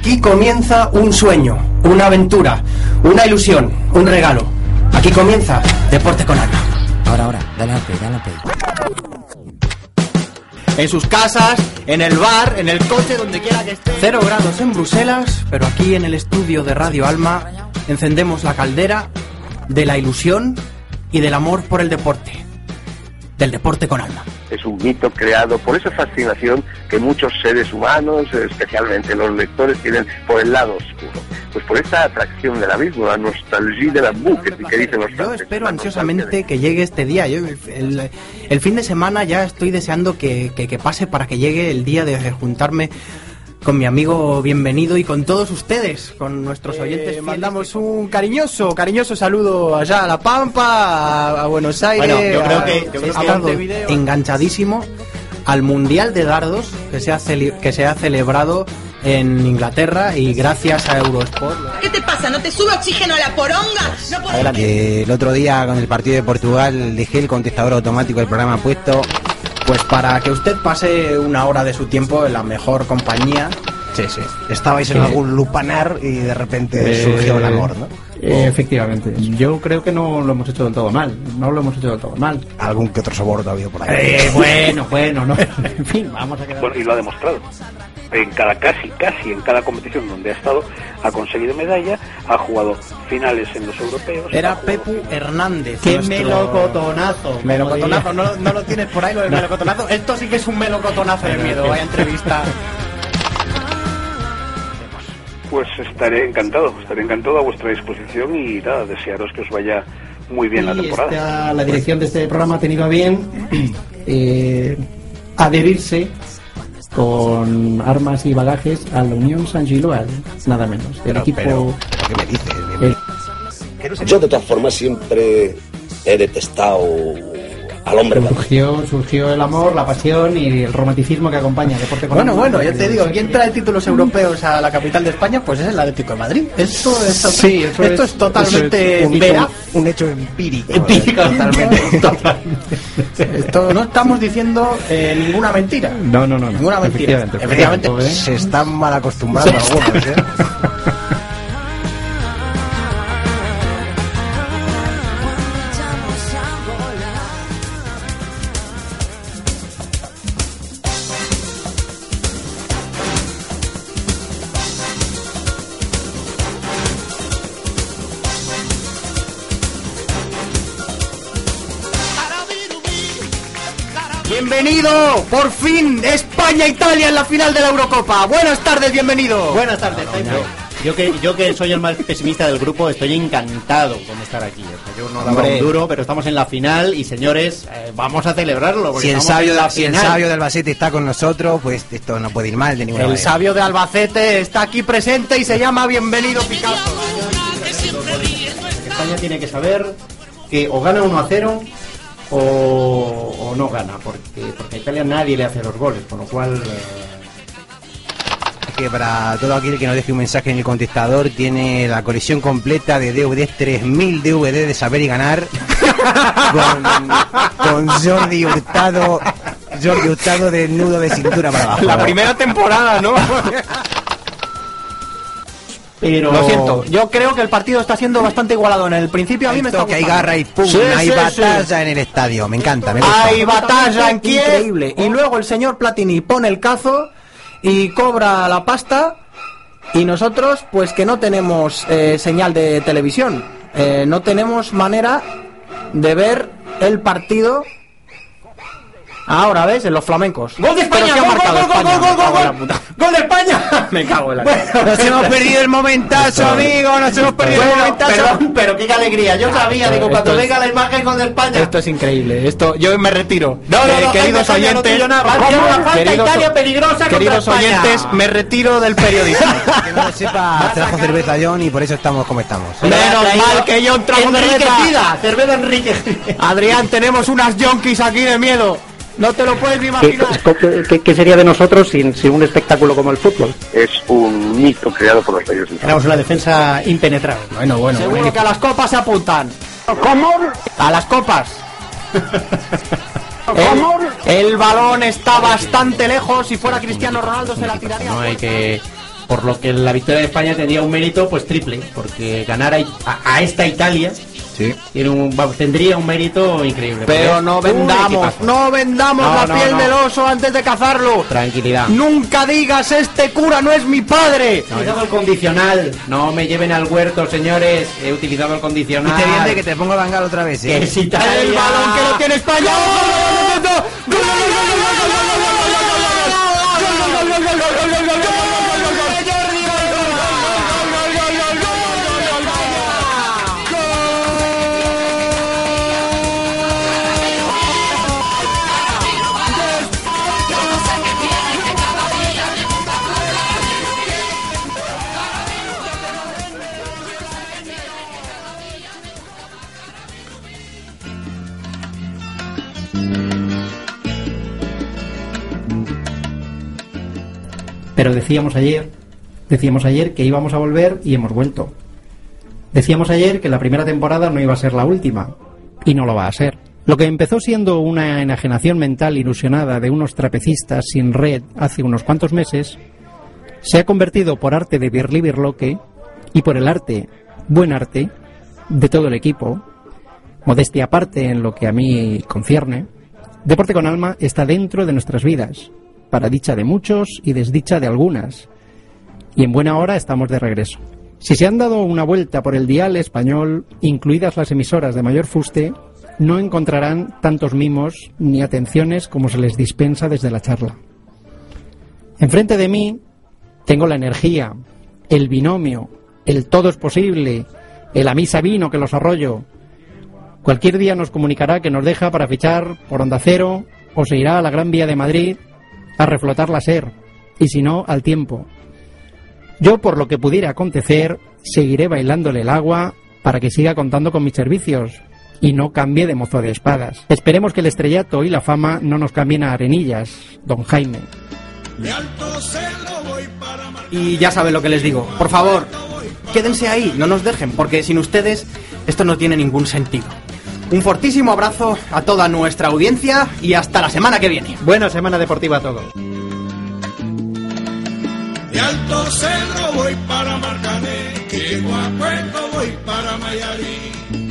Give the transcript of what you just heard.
Aquí comienza un sueño, una aventura, una ilusión, un regalo. Aquí comienza Deporte con Alma. Ahora, ahora, dale al play, dale al play. En sus casas, en el bar, en el coche, donde quiera que esté. Cero grados en Bruselas, pero aquí en el estudio de Radio Alma encendemos la caldera de la ilusión y del amor por el deporte. Del deporte con alma. es un mito creado por esa fascinación que muchos seres humanos, especialmente los lectores, tienen por el lado oscuro. Pues por esa atracción del abismo, la nostalgia de la buque, que dicen los Yo espero La ansiosamente que llegue este día. Yo, el, el fin de semana ya estoy deseando que, que- que pase para que llegue el día de juntarme con mi amigo bienvenido y con todos ustedes, con nuestros oyentes. Eh, fieles mandamos un cariñoso, cariñoso saludo allá a La Pampa, a, a Buenos Aires. Bueno, yo creo a- que, yo creo que enganchadísimo al Mundial de Dardos que se ha, cele- que se ha celebrado en Inglaterra y gracias a Eurosport. ¿Qué te pasa? ¿No te sube oxígeno a la poronga? No podés- Que el otro día con el partido de Portugal dejé el contestador automático del programa puesto. Pues para que usted pase una hora de su tiempo en la mejor compañía. Sí, sí. Estabais en Sí. algún lupanar y de repente Eh, surgió el amor, ¿no? Eh, efectivamente. Yo creo que no lo hemos hecho del todo mal. No lo hemos hecho del todo mal. Algún que otro soborno ha habido por ahí. Eh, bueno, bueno, no. En fin, vamos a quedar. Bueno, y lo ha demostrado. En cada, casi, casi en cada competición donde ha estado, ha conseguido medalla, ha jugado finales en los europeos. Era Pepu finales. Hernández. ¡Qué nuestro- melocotonazo! Melocotonazo, ¿no, no lo tienes por ahí lo del melocotonazo. Esto sí que es un melocotonazo de miedo, vaya entrevista. Pues estaré encantado, estaré encantado a vuestra disposición y nada, desearos que os vaya muy bien la Y temporada. esta- la dirección de este programa ha tenido a bien eh, adherirse con armas y bagajes a la Unión San Giloal, nada menos. El Pero, equipo. pero, ¿pero ¿qué me dices? el- Yo de todas formas siempre he detestado al hombre surgió, surgió el amor, la pasión y el romanticismo que acompaña el deporte con Bueno, alma. bueno, ya te digo, ¿quién trae títulos europeos a la capital de España? Pues es el Atlético de Madrid. Esto es, Sí, eso esto es- es totalmente eso es un veraz. Un hecho empírico. Empírico, totalmente. Esto no estamos diciendo eh, ninguna mentira. No, no, no. no. Ninguna mentira. Efectivamente. Efectivamente. ¿eh? Se están mal acostumbrando algunos, ¿eh? Bienvenido, por fin, España-Italia en la final de la Eurocopa. Buenas tardes, bienvenido. Buenas tardes. Yo que, yo que soy el más pesimista del grupo, estoy encantado con estar aquí. O sea, yo no daba un duro, pero estamos en la final y señores, eh, vamos a celebrarlo. Si el, sabio, la si el sabio de Albacete está con nosotros, pues esto no puede ir mal de ninguna El manera. sabio de Albacete está aquí presente y se llama Bienvenido Picasso. España tiene que saber que o gana 1 a 0 o, o no gana, porque, porque a Italia nadie le hace los goles, con lo cual... eh, que para todo aquel que nos deje un mensaje en el contestador tiene la colección completa de DVDs, 3000 DVD de saber y ganar con, con Jordi Hurtado Jordi Hurtado desnudo de cintura para abajo. La primera temporada, ¿no? pero... Lo siento, yo creo que el partido está siendo bastante igualado. En el principio a mí me está que hay garra y pum, Sí, hay sí, batalla sí. en el estadio, me encanta, me gusta. Hay batalla en Kiev. Increíble. Y luego el señor Platini pone el cazo y cobra la pasta. Y nosotros, pues que no tenemos eh, señal de televisión. Eh, no tenemos manera de ver el partido. Ahora ves, en los flamencos. ¡Gol de España! Pero ¿qué ha ¡Gol, marcado gol, gol, España? gol, gol, Me cago en la gol! puta. ¡Gol de España! Me cago en la Nos hemos perdido el momentazo, amigo, nos hemos perdido el Bueno, momentazo. perdón, pero qué alegría. Yo sabía, digo, cuando es- venga la imagen con de España. Esto es increíble. Esto, yo me retiro. No, no, Eh, no, queridos no oyentes, tuyo nada. Va a hacer una falta queridos, Italia peligrosa contra queridos España. oyentes, me retiro del periodismo. Que no lo sepa, trajo cerveza John y por eso estamos como estamos. Menos mal que yo trajo cerveza. Enriquecida, cerveza enriquecida. Adrián, tenemos unas yonkis aquí de miedo. No te lo puedes ni ¿Qué, imaginar. qué- qué- qué sería de nosotros sin, sin un espectáculo como el fútbol? Es un mito creado por los periodistas. Tenemos una defensa impenetrable. Bueno, bueno, Seguro que a las copas se apuntan. ¿Cómo? A las copas. El, el balón está bastante lejos. Si fuera Cristiano Ronaldo se la tiraría. No hay que Por lo que la victoria de España tendría un mérito pues triple, porque ganar a, a- a esta Italia Sí. tiene un- va- tendría un mérito increíble. Pero no vendamos, no vendamos No, la no, piel no. del oso antes de cazarlo. Tranquilidad. Nunca digas este cura no es mi padre. He utilizado el condicional. No me lleven al huerto, señores. He utilizado el condicional. Viste bien de que te pongo bangal otra vez, Que ¿eh? es Italia. El balón que lo tiene España. Pero decíamos ayer, decíamos ayer que íbamos a volver y hemos vuelto. Decíamos ayer que la primera temporada no iba a ser la última y no lo va a ser. Lo que empezó siendo una enajenación mental ilusionada de unos trapecistas sin red hace unos cuantos meses se ha convertido por arte de Birli Birloque y por el arte, buen arte, de todo el equipo, modestia aparte en lo que a mí concierne, Deporte con Alma está dentro de nuestras vidas, para dicha de muchos y desdicha de algunas. Y en buena hora estamos de regreso. Si se han dado una vuelta por el dial español, incluidas las emisoras de mayor fuste, no encontrarán tantos mimos ni atenciones como se les dispensa desde la charla. Enfrente de mí tengo la energía, el binomio, el todo es posible, el a misa vino que los arroyo. Cualquier día nos comunicará que nos deja para fichar por Onda Cero o se irá a la Gran Vía de Madrid a reflotar la SER, y si no, al tiempo. Yo, por lo que pudiera acontecer, seguiré bailándole el agua para que siga contando con mis servicios y no cambie de mozo de espadas. Esperemos que el estrellato y la fama no nos cambien a arenillas, don Jaime. Y ya saben lo que les digo. Por favor, quédense ahí, no nos dejen, porque sin ustedes esto no tiene ningún sentido. Un fortísimo abrazo a toda nuestra audiencia y hasta la semana que viene. Buena semana deportiva a todos. De Alto Cerro voy para Marcané, Puerto voy para Mayarí.